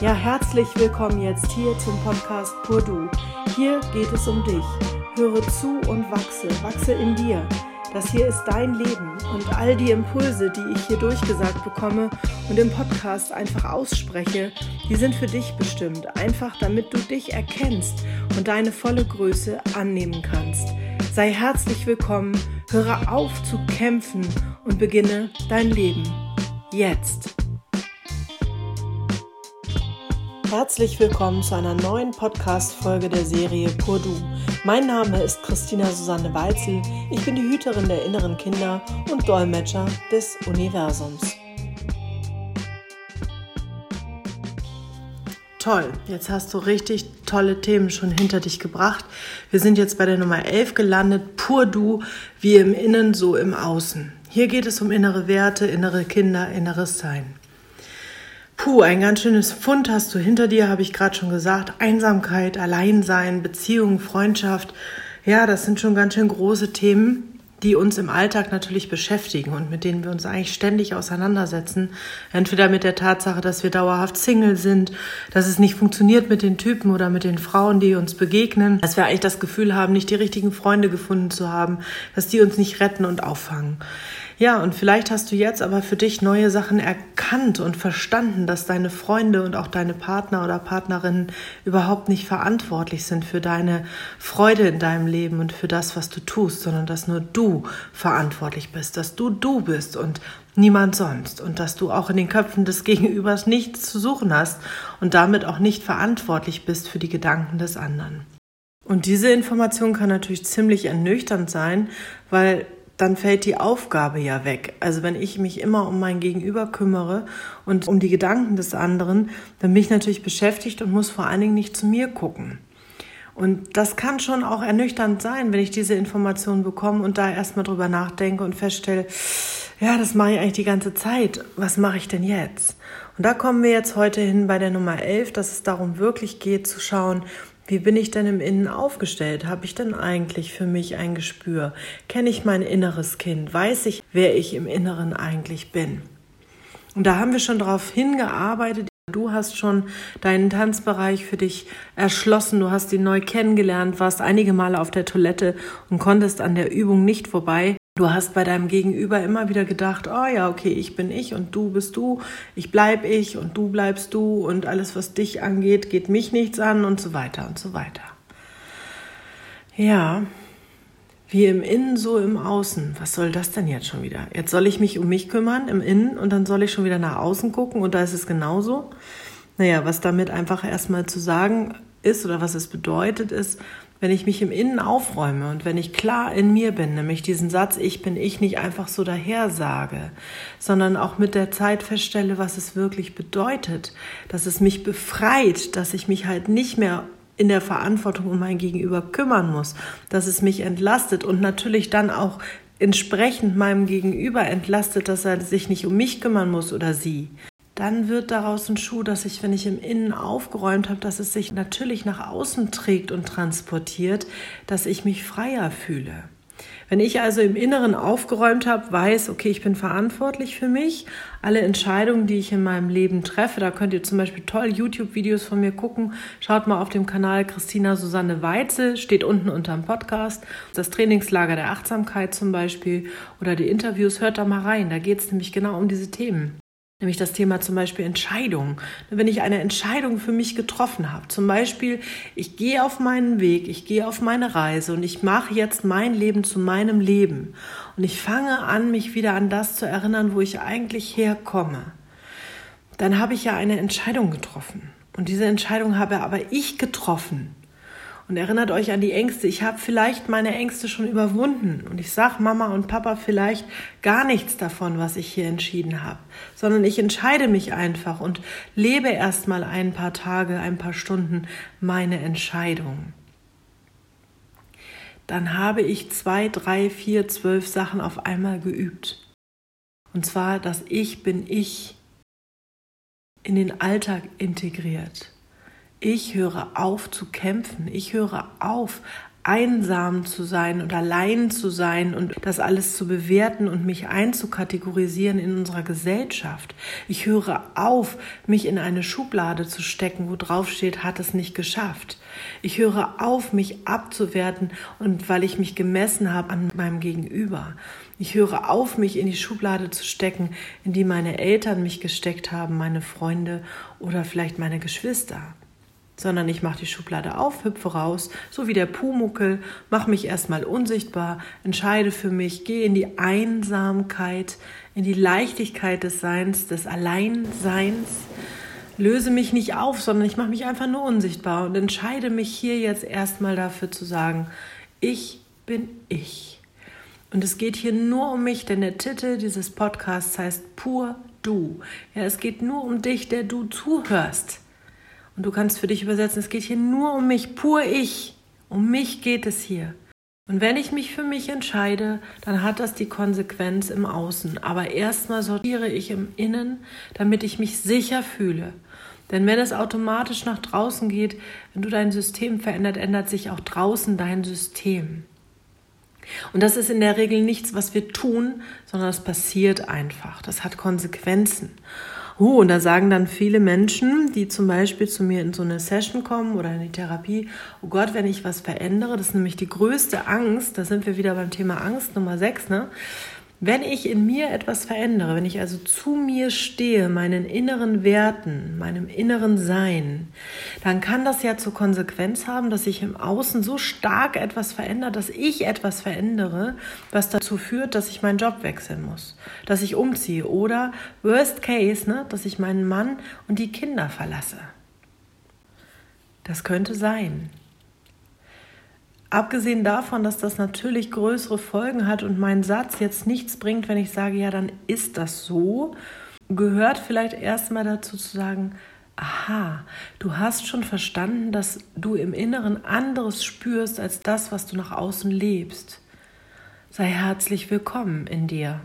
Ja, herzlich willkommen jetzt hier zum Podcast Pur Du. Hier geht es um dich. Höre zu und wachse, wachse in dir. Das hier ist dein Leben und all die Impulse, die ich hier durchgesagt bekomme und im Podcast einfach ausspreche, die sind für dich bestimmt, einfach damit du dich erkennst und deine volle Größe annehmen kannst. Sei herzlich willkommen, höre auf zu kämpfen und beginne dein Leben. Jetzt. Herzlich willkommen zu einer neuen Podcast-Folge der Serie Pur Du. Mein Name ist Christina Susanne Weitzel. Ich bin die Hüterin der inneren Kinder und Dolmetscher des Universums. Toll, jetzt hast du richtig tolle Themen schon hinter dich gebracht. Wir sind jetzt bei der Nummer 11 gelandet. Pur Du, wie im Innen, so im Außen. Hier geht es um innere Werte, innere Kinder, inneres Sein. Puh, ein ganz schönes Fund hast du hinter dir, habe ich gerade schon gesagt. Einsamkeit, Alleinsein, Beziehung, Freundschaft. Ja, das sind schon ganz schön große Themen, die uns im Alltag natürlich beschäftigen und mit denen wir uns eigentlich ständig auseinandersetzen. Entweder mit der Tatsache, dass wir dauerhaft Single sind, dass es nicht funktioniert mit den Typen oder mit den Frauen, die uns begegnen, dass wir eigentlich das Gefühl haben, nicht die richtigen Freunde gefunden zu haben, dass die uns nicht retten und auffangen. Ja, und vielleicht hast du jetzt aber für dich neue Sachen erkannt und verstanden, dass deine Freunde und auch deine Partner oder Partnerinnen überhaupt nicht verantwortlich sind für deine Freude in deinem Leben und für das, was du tust, sondern dass nur du verantwortlich bist, dass du du bist und niemand sonst und dass du auch in den Köpfen des Gegenübers nichts zu suchen hast und damit auch nicht verantwortlich bist für die Gedanken des anderen. Und diese Information kann natürlich ziemlich ernüchternd sein, weil dann fällt die Aufgabe ja weg. Also wenn ich mich immer um mein Gegenüber kümmere und um die Gedanken des anderen, dann bin ich natürlich beschäftigt und muss vor allen Dingen nicht zu mir gucken. Und das kann schon auch ernüchternd sein, wenn ich diese Informationen bekomme und da erstmal drüber nachdenke und feststelle, ja, das mache ich eigentlich die ganze Zeit. Was mache ich denn jetzt? Und da kommen wir jetzt heute hin bei der Nummer 11, dass es darum wirklich geht zu schauen, wie bin ich denn im Innen aufgestellt? Habe ich denn eigentlich für mich ein Gespür? Kenne ich mein inneres Kind? Weiß ich, wer ich im Inneren eigentlich bin? Und da haben wir schon darauf hingearbeitet. Du hast schon deinen Tanzbereich für dich erschlossen, du hast ihn neu kennengelernt, warst einige Male auf der Toilette und konntest an der Übung nicht vorbei. Du hast bei deinem Gegenüber immer wieder gedacht, oh ja, okay, ich bin ich und du bist du, ich bleib ich und du bleibst du und alles, was dich angeht, geht mich nichts an und so weiter und so weiter. Ja, wie im Innen, so im Außen. Was soll das denn jetzt schon wieder? Jetzt soll ich mich um mich kümmern im Innen und dann soll ich schon wieder nach außen gucken und da ist es genauso. Naja, was damit einfach erstmal zu sagen ist oder was es bedeutet, ist, wenn ich mich im Innen aufräume und wenn ich klar in mir bin, nämlich diesen Satz, ich bin ich nicht einfach so daher sage, sondern auch mit der Zeit feststelle, was es wirklich bedeutet, dass es mich befreit, dass ich mich halt nicht mehr in der Verantwortung um mein Gegenüber kümmern muss, dass es mich entlastet und natürlich dann auch entsprechend meinem Gegenüber entlastet, dass er sich nicht um mich kümmern muss oder sie dann wird daraus ein Schuh, dass ich, wenn ich im Innen aufgeräumt habe, dass es sich natürlich nach außen trägt und transportiert, dass ich mich freier fühle. Wenn ich also im Inneren aufgeräumt habe, weiß, okay, ich bin verantwortlich für mich, alle Entscheidungen, die ich in meinem Leben treffe, da könnt ihr zum Beispiel toll YouTube-Videos von mir gucken. Schaut mal auf dem Kanal Christina Susanne Weitzel, steht unten unterm Podcast. Das Trainingslager der Achtsamkeit zum Beispiel oder die Interviews, hört da mal rein. Da geht es nämlich genau um diese Themen. Nämlich das Thema zum Beispiel Entscheidung. Wenn ich eine Entscheidung für mich getroffen habe, zum Beispiel, ich gehe auf meinen Weg, ich gehe auf meine Reise und ich mache jetzt mein Leben zu meinem Leben. Und ich fange an, mich wieder an das zu erinnern, wo ich eigentlich herkomme. Dann habe ich ja eine Entscheidung getroffen. Und diese Entscheidung habe aber ich getroffen. Und erinnert euch an die Ängste. Ich habe vielleicht meine Ängste schon überwunden. Und ich sage Mama und Papa vielleicht gar nichts davon, was ich hier entschieden habe. Sondern ich entscheide mich einfach und lebe erst mal ein paar Tage, ein paar Stunden meine Entscheidung. Dann habe ich zwei, drei, vier, zwölf Sachen auf einmal geübt. Und zwar, dass ich bin ich in den Alltag integriert. Ich höre auf zu kämpfen. Ich höre auf, einsam zu sein und allein zu sein und das alles zu bewerten und mich einzukategorisieren in unserer Gesellschaft. Ich höre auf, mich in eine Schublade zu stecken, wo drauf steht, hat es nicht geschafft. Ich höre auf, mich abzuwerten und weil ich mich gemessen habe an meinem Gegenüber. Ich höre auf, mich in die Schublade zu stecken, in die meine Eltern mich gesteckt haben, meine Freunde oder vielleicht meine Geschwister sondern ich mache die Schublade auf, hüpfe raus, so wie der Pumuckel, mache mich erstmal unsichtbar, entscheide für mich, gehe in die Einsamkeit, in die Leichtigkeit des Seins, des Alleinseins, löse mich nicht auf, sondern ich mache mich einfach nur unsichtbar und entscheide mich hier jetzt erstmal dafür zu sagen, ich bin ich. Und es geht hier nur um mich, denn der Titel dieses Podcasts heißt Pur Du. Ja, es geht nur um dich, der du zuhörst. Und du kannst für dich übersetzen, es geht hier nur um mich, pur ich. Um mich geht es hier. Und wenn ich mich für mich entscheide, dann hat das die Konsequenz im Außen. Aber erstmal sortiere ich im Innen, damit ich mich sicher fühle. Denn wenn es automatisch nach draußen geht, wenn du dein System verändert, ändert sich auch draußen dein System. Und das ist in der Regel nichts, was wir tun, sondern es passiert einfach. Das hat Konsequenzen. Oh, und da sagen dann viele Menschen, die zum Beispiel zu mir in so eine Session kommen oder in die Therapie, oh Gott, wenn ich was verändere, das ist nämlich die größte Angst, da sind wir wieder beim Thema Angst Nummer 6, ne? Wenn ich in mir etwas verändere, wenn ich also zu mir stehe, meinen inneren Werten, meinem inneren Sein, dann kann das ja zur Konsequenz haben, dass sich im Außen so stark etwas verändert, dass ich etwas verändere, was dazu führt, dass ich meinen Job wechseln muss, dass ich umziehe oder worst case, ne, dass ich meinen Mann und die Kinder verlasse. Das könnte sein. Abgesehen davon, dass das natürlich größere Folgen hat und mein Satz jetzt nichts bringt, wenn ich sage, ja, dann ist das so, gehört vielleicht erstmal dazu zu sagen, aha, du hast schon verstanden, dass du im Inneren anderes spürst als das, was du nach außen lebst. Sei herzlich willkommen in dir,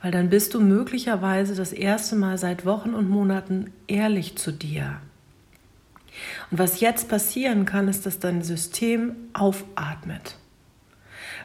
weil dann bist du möglicherweise das erste Mal seit Wochen und Monaten ehrlich zu dir. Und was jetzt passieren kann, ist, dass dein System aufatmet.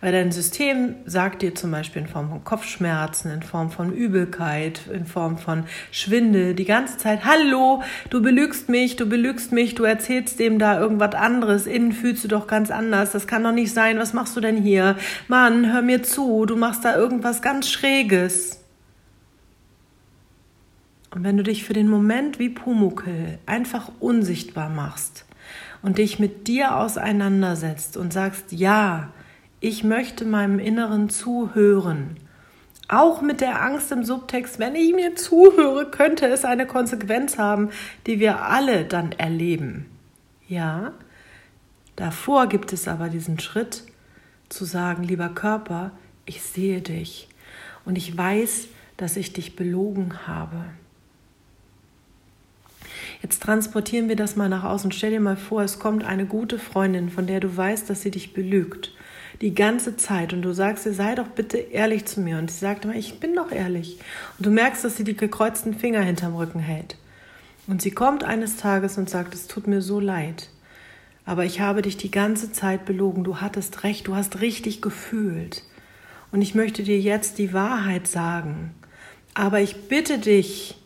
Weil dein System sagt dir zum Beispiel in Form von Kopfschmerzen, in Form von Übelkeit, in Form von Schwindel die ganze Zeit, hallo, du belügst mich, du belügst mich, du erzählst dem da irgendwas anderes, innen fühlst du doch ganz anders, das kann doch nicht sein, was machst du denn hier? Mann, hör mir zu, du machst da irgendwas ganz Schräges. Und wenn du dich für den Moment wie Pumukel einfach unsichtbar machst und dich mit dir auseinandersetzt und sagst, ja, ich möchte meinem Inneren zuhören, auch mit der Angst im Subtext, wenn ich mir zuhöre, könnte es eine Konsequenz haben, die wir alle dann erleben. Ja, davor gibt es aber diesen Schritt zu sagen, lieber Körper, ich sehe dich und ich weiß, dass ich dich belogen habe. Jetzt transportieren wir das mal nach außen. Stell dir mal vor, es kommt eine gute Freundin, von der du weißt, dass sie dich belügt. Die ganze Zeit. Und du sagst ihr, sei doch bitte ehrlich zu mir. Und sie sagt immer, ich bin doch ehrlich. Und du merkst, dass sie die gekreuzten Finger hinterm Rücken hält. Und sie kommt eines Tages und sagt, es tut mir so leid. Aber ich habe dich die ganze Zeit belogen. Du hattest recht. Du hast richtig gefühlt. Und ich möchte dir jetzt die Wahrheit sagen. Aber ich bitte dich,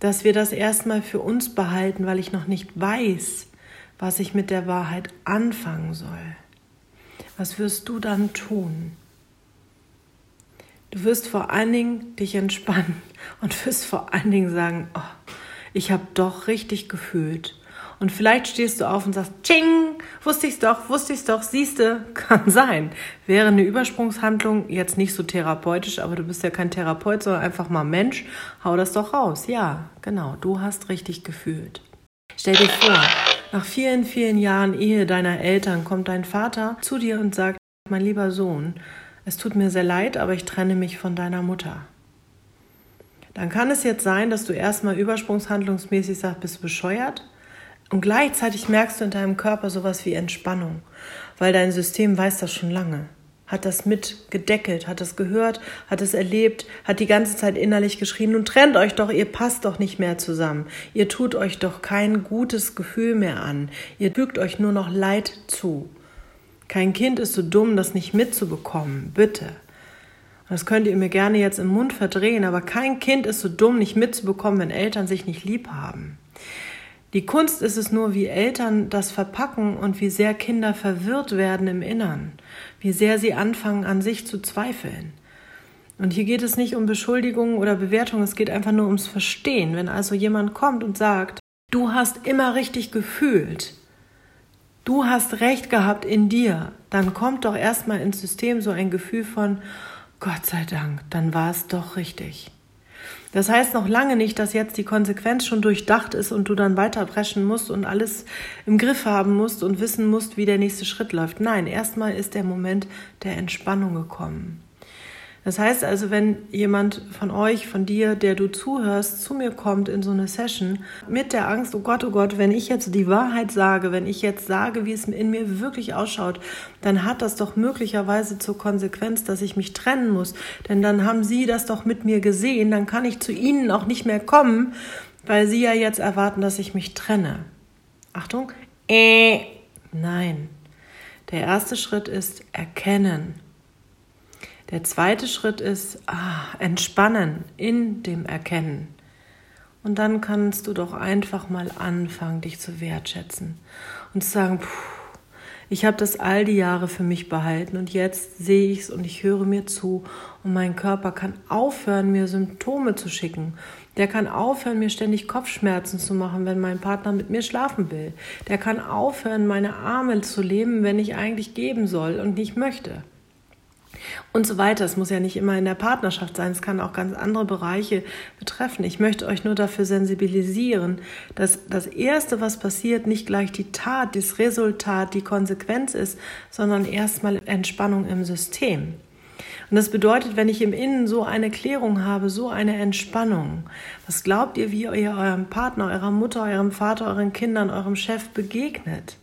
dass wir das erstmal für uns behalten, weil ich noch nicht weiß, was ich mit der Wahrheit anfangen soll. Was wirst du dann tun? Du wirst vor allen Dingen dich entspannen und wirst vor allen Dingen sagen, oh, ich habe doch richtig gefühlt und vielleicht stehst du auf und sagst, Ching, wusste ich's doch, wusste ich's doch, siehste, kann sein. Wäre eine Übersprungshandlung jetzt nicht so therapeutisch, aber du bist ja kein Therapeut, sondern einfach mal Mensch, hau das doch raus. Ja, genau, du hast richtig gefühlt. Stell dir vor, nach vielen, vielen Jahren Ehe deiner Eltern kommt dein Vater zu dir und sagt, mein lieber Sohn, es tut mir sehr leid, aber ich trenne mich von deiner Mutter. Dann kann es jetzt sein, dass du erstmal übersprungshandlungsmäßig sagst, bist du bescheuert? Und gleichzeitig merkst du in deinem Körper sowas wie Entspannung, weil dein System weiß das schon lange. Hat das mit gedeckelt, hat das gehört, hat es erlebt, hat die ganze Zeit innerlich geschrien, nun trennt euch doch, ihr passt doch nicht mehr zusammen. Ihr tut euch doch kein gutes Gefühl mehr an. Ihr fügt euch nur noch Leid zu. Kein Kind ist so dumm, das nicht mitzubekommen. Bitte. Das könnt ihr mir gerne jetzt im Mund verdrehen, aber kein Kind ist so dumm, nicht mitzubekommen, wenn Eltern sich nicht lieb haben. Die Kunst ist es nur, wie Eltern das verpacken und wie sehr Kinder verwirrt werden im Innern, wie sehr sie anfangen an sich zu zweifeln. Und hier geht es nicht um Beschuldigungen oder Bewertungen, es geht einfach nur ums Verstehen. Wenn also jemand kommt und sagt, du hast immer richtig gefühlt, du hast recht gehabt in dir, dann kommt doch erstmal ins System so ein Gefühl von, Gott sei Dank, dann war es doch richtig. Das heißt noch lange nicht, dass jetzt die Konsequenz schon durchdacht ist und du dann weiter brechen musst und alles im Griff haben musst und wissen musst, wie der nächste Schritt läuft. Nein, erstmal ist der Moment der Entspannung gekommen. Das heißt also, wenn jemand von euch, von dir, der du zuhörst, zu mir kommt in so eine Session mit der Angst, oh Gott, oh Gott, wenn ich jetzt die Wahrheit sage, wenn ich jetzt sage, wie es in mir wirklich ausschaut, dann hat das doch möglicherweise zur Konsequenz, dass ich mich trennen muss. Denn dann haben sie das doch mit mir gesehen, dann kann ich zu ihnen auch nicht mehr kommen, weil sie ja jetzt erwarten, dass ich mich trenne. Achtung, äh, nein. Der erste Schritt ist erkennen. Der zweite Schritt ist ah, entspannen in dem Erkennen. Und dann kannst du doch einfach mal anfangen, dich zu wertschätzen und zu sagen, puh, ich habe das all die Jahre für mich behalten und jetzt sehe ich es und ich höre mir zu und mein Körper kann aufhören, mir Symptome zu schicken. Der kann aufhören, mir ständig Kopfschmerzen zu machen, wenn mein Partner mit mir schlafen will. Der kann aufhören, meine Arme zu leben, wenn ich eigentlich geben soll und nicht möchte und so weiter. Es muss ja nicht immer in der Partnerschaft sein, es kann auch ganz andere Bereiche betreffen. Ich möchte euch nur dafür sensibilisieren, dass das Erste, was passiert, nicht gleich die Tat, das Resultat, die Konsequenz ist, sondern erstmal Entspannung im System. Und das bedeutet, wenn ich im Innen so eine Klärung habe, so eine Entspannung, was glaubt ihr, wie ihr eurem Partner, eurer Mutter, eurem Vater, euren Kindern, eurem Chef begegnet?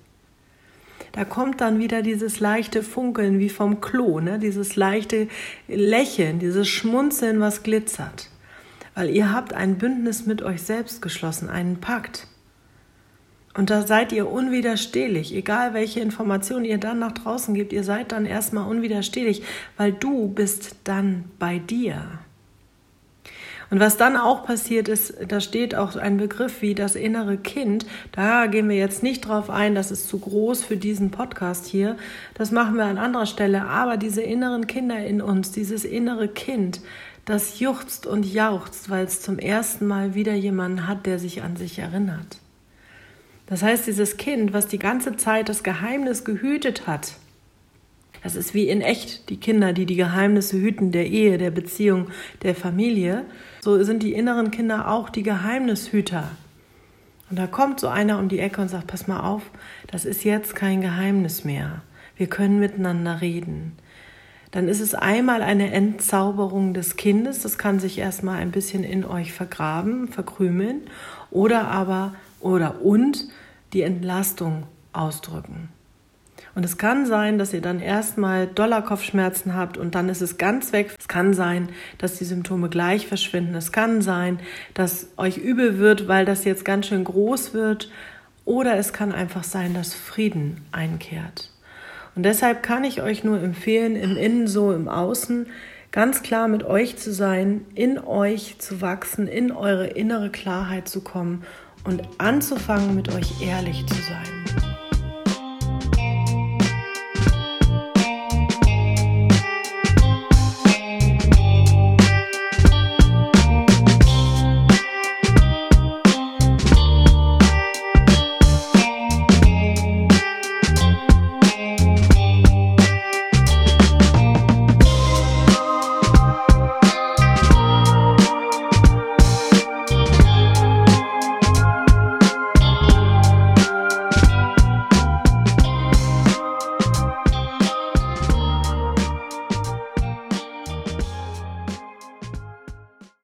Da kommt dann wieder dieses leichte Funkeln wie vom Klo, ne? dieses leichte Lächeln, dieses Schmunzeln, was glitzert. Weil ihr habt ein Bündnis mit euch selbst geschlossen, einen Pakt. Und da seid ihr unwiderstehlich, egal welche Informationen ihr dann nach draußen gebt, ihr seid dann erstmal unwiderstehlich, weil du bist dann bei dir. Und was dann auch passiert ist, da steht auch ein Begriff wie das innere Kind. Da gehen wir jetzt nicht drauf ein, das ist zu groß für diesen Podcast hier. Das machen wir an anderer Stelle. Aber diese inneren Kinder in uns, dieses innere Kind, das juchzt und jauchzt, weil es zum ersten Mal wieder jemanden hat, der sich an sich erinnert. Das heißt, dieses Kind, was die ganze Zeit das Geheimnis gehütet hat, das ist wie in echt die Kinder, die die Geheimnisse hüten der Ehe, der Beziehung, der Familie. So sind die inneren Kinder auch die Geheimnishüter. Und da kommt so einer um die Ecke und sagt, pass mal auf, das ist jetzt kein Geheimnis mehr. Wir können miteinander reden. Dann ist es einmal eine Entzauberung des Kindes, das kann sich erstmal ein bisschen in euch vergraben, verkrümeln, oder aber, oder und die Entlastung ausdrücken. Und es kann sein, dass ihr dann erstmal Dollarkopfschmerzen habt und dann ist es ganz weg. Es kann sein, dass die Symptome gleich verschwinden. Es kann sein, dass euch übel wird, weil das jetzt ganz schön groß wird. Oder es kann einfach sein, dass Frieden einkehrt. Und deshalb kann ich euch nur empfehlen, im Innen so im Außen ganz klar mit euch zu sein, in euch zu wachsen, in eure innere Klarheit zu kommen und anzufangen, mit euch ehrlich zu sein.